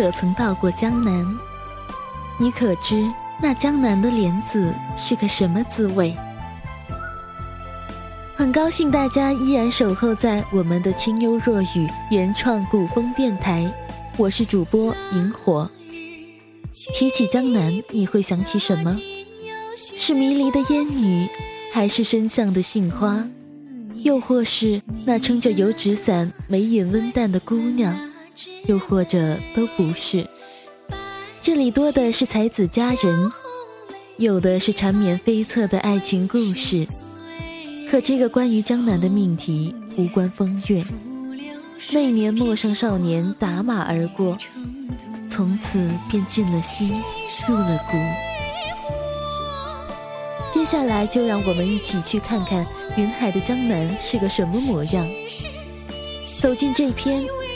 可曾到过江南？你可知那江南的莲子是个什么滋味？很高兴大家依然守候在我们的清幽若雨原创古风电台，我是主播萤火。提起江南，你会想起什么？是迷离的烟雨，还是深巷的杏花？又或是那撑着油纸伞、眉眼温淡的姑娘，又或者都不是。这里多的是才子佳人，有的是缠绵悱恻的爱情故事。可这个关于江南的命题无关风月。那年陌上少年打马而过，从此便进了心，入了骨。接下来就让我们一起去看看云海的江南是个什么模样。走进这篇“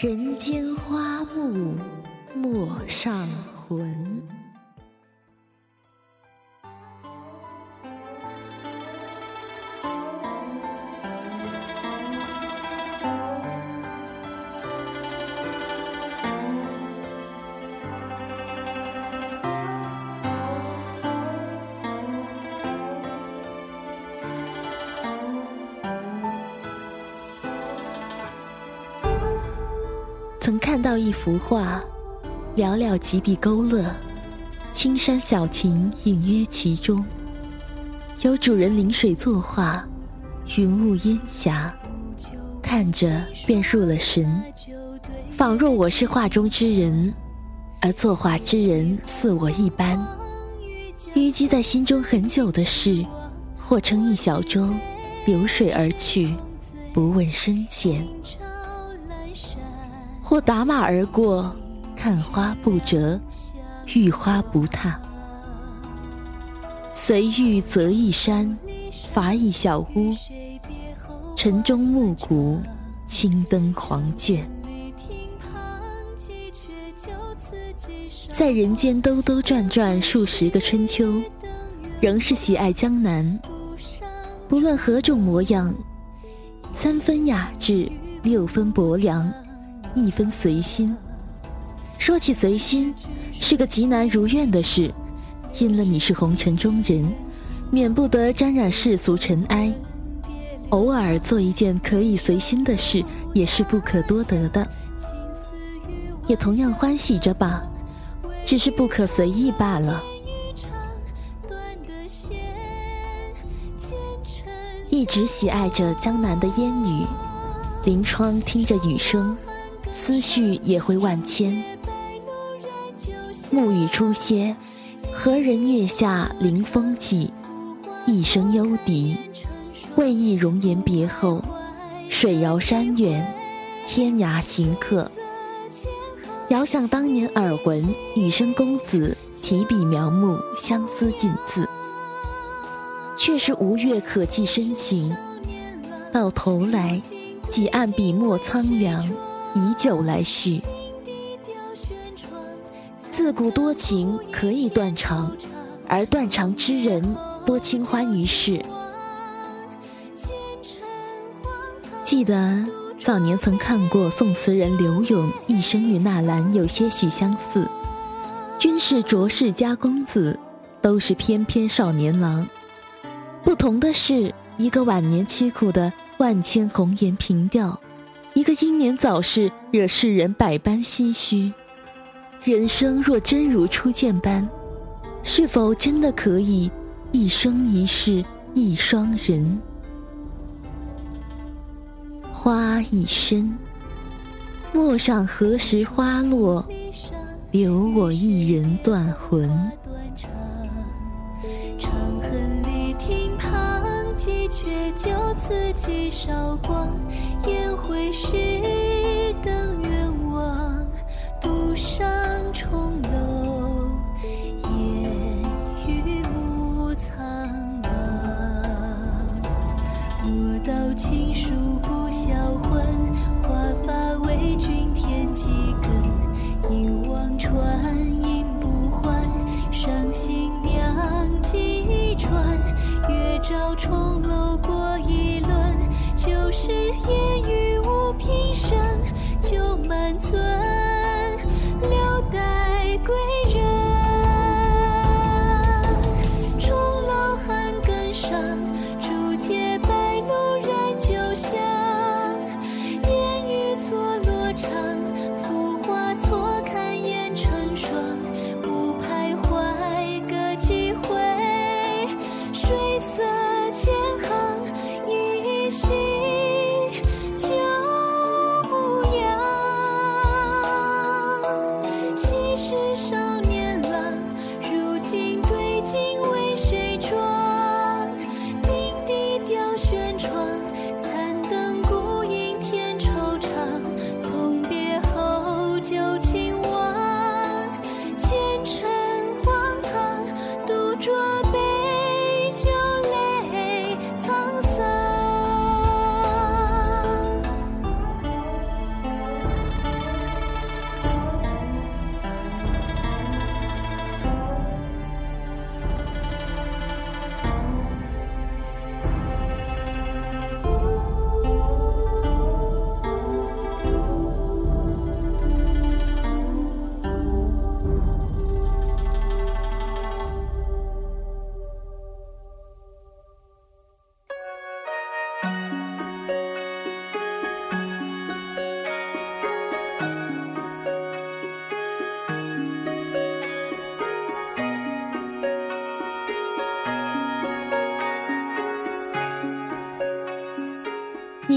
人间花木陌上魂。曾看到一幅画，寥寥几笔勾勒，青山小亭隐约其中。有主人临水作画，云雾烟霞，看着便入了神，仿若我是画中之人，而作画之人似我一般。淤积在心中很久的事，或乘一小舟，流水而去，不问深浅。或打马而过，看花不折，遇花不踏。随遇择一山，伐一小屋，晨钟暮鼓，青灯黄卷。在人间兜兜转转数十个春秋，仍是喜爱江南。不论何种模样，三分雅致，六分薄凉。一分随心。说起随心，是个极难如愿的事，因了你是红尘中人，免不得沾染世俗尘埃。偶尔做一件可以随心的事，也是不可多得的，也同样欢喜着吧，只是不可随意罢了。一直喜爱着江南的烟雨，临窗听着雨声。思绪也会万千。暮雨初歇，何人月下临风起？一声幽笛，为忆容颜别后，水遥山远，天涯行客。遥想当年耳闻羽生公子提笔描摹相思尽字，却是无月可寄深情，到头来几案笔墨苍凉。以酒来叙，自古多情可以断肠，而断肠之人多清欢于世。记得早年曾看过宋词人柳永一生与纳兰有些许相似，均是卓氏家公子，都是翩翩少年郎。不同的是，一个晚年凄苦的万千红颜凭吊。一个英年早逝，惹世人百般唏嘘。人生若真如初见般，是否真的可以一生一世一双人？花已深，陌上何时花落，留我一人断魂。长恨里亭旁，几阙就此几韶光。便会时等愿望，独上重楼，烟雨暮苍茫。莫道情书不销魂，华发为君添几根。凝望穿影不还，伤心酿几船，月照重。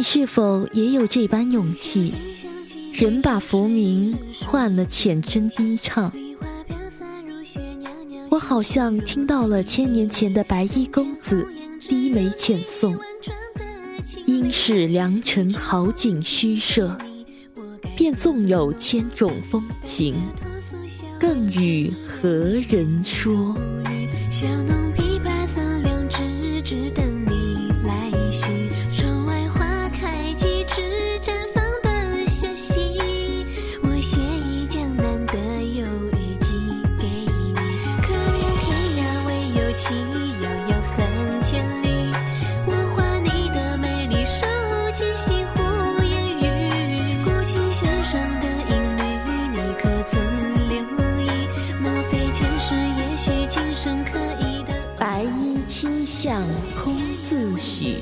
你是否也有这般勇气？人把浮名换了浅斟低唱。我好像听到了千年前的白衣公子低眉浅诵：“应是良辰好景虚设，便纵有千种风情，更与何人说？”白衣轻笑空自许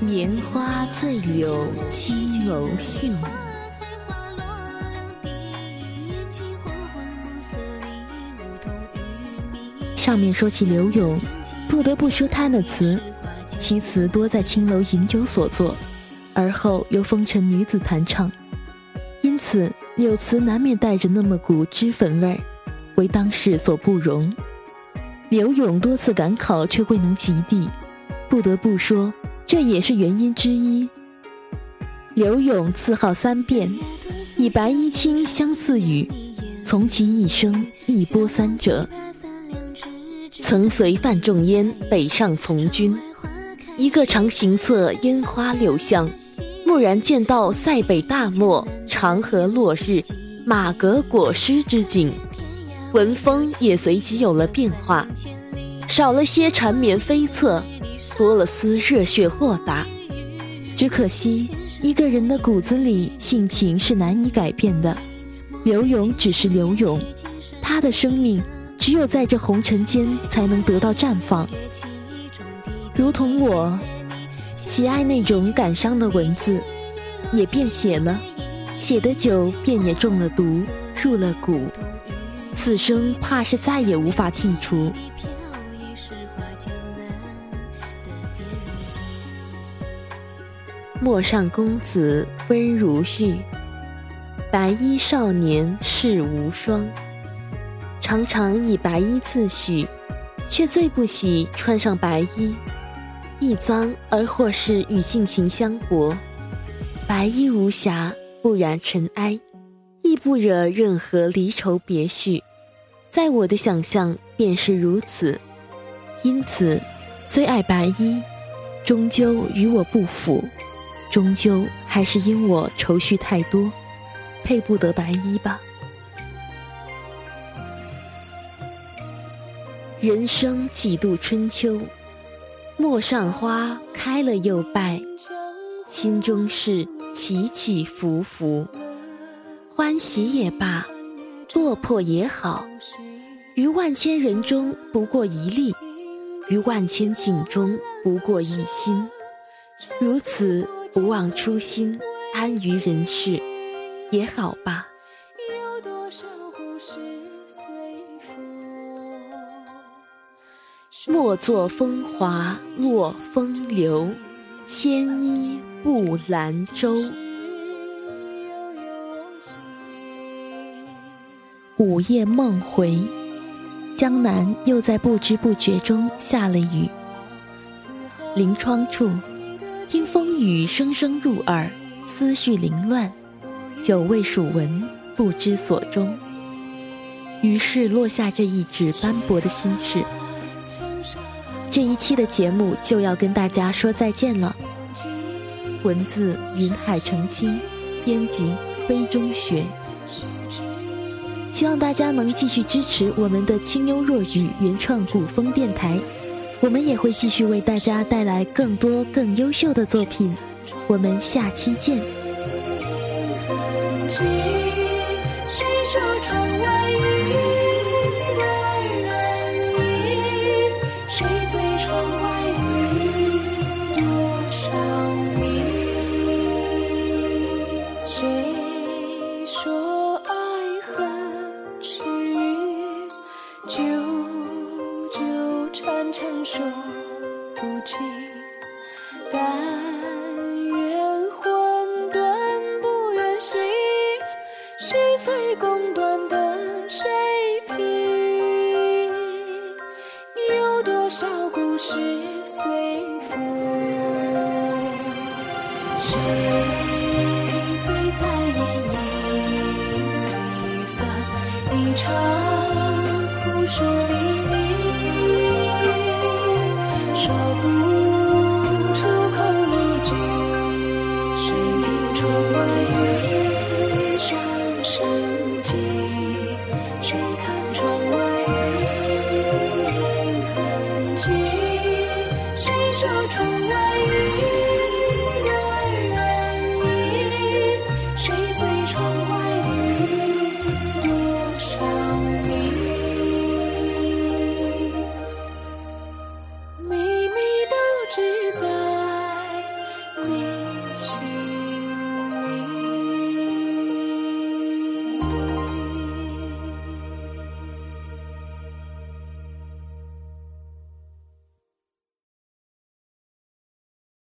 棉花醉柳青楼杏。上面说起柳永，不得不说他的词，其词多在青楼饮酒所作，而后又风尘女子弹唱，因此柳词难免带着那么股脂粉味儿，为当世所不容。柳永多次赶考却未能及第，不得不说。这也是原因之一。柳永字号三变，以白衣卿相似语，从其一生一波三折。曾随范仲淹北上从军，一个常行策烟花柳巷，蓦然见到塞北大漠，长河落日，马革裹尸之景，文风也随即有了变化，少了些缠绵悱恻。多了丝热血豁达，只可惜一个人的骨子里性情是难以改变的。刘勇只是刘勇，他的生命只有在这红尘间才能得到绽放。如同我，喜爱那种感伤的文字，也便写了，写得久便也中了毒，入了骨，此生怕是再也无法剔除。陌上公子温如玉，白衣少年世无双。常常以白衣自诩，却最不喜穿上白衣，一脏而或是与性情相搏。白衣无瑕，不染尘埃，亦不惹任何离愁别绪。在我的想象便是如此，因此虽爱白衣，终究与我不符。终究还是因我愁绪太多，配不得白衣吧。人生几度春秋，陌上花开了又败，心中事起起伏伏，欢喜也罢，落魄也好，于万千人中不过一粒，于万千景中不过一心，如此。不忘初心，安于人世，也好吧。莫作风华落风流，纤衣步兰舟。午夜梦回，江南又在不知不觉中下了雨。临窗处。听风雨声声入耳，思绪凌乱，久未数闻，不知所终。于是落下这一纸斑驳的心事。这一期的节目就要跟大家说再见了。文字云海澄清，编辑杯中雪。希望大家能继续支持我们的清幽若雨原创古风电台。我们也会继续为大家带来更多更优秀的作品，我们下期见。情，但愿混沌不愿醒，是非公断等谁评？有多少故事随风？谁最在意一滴酸？一场苦。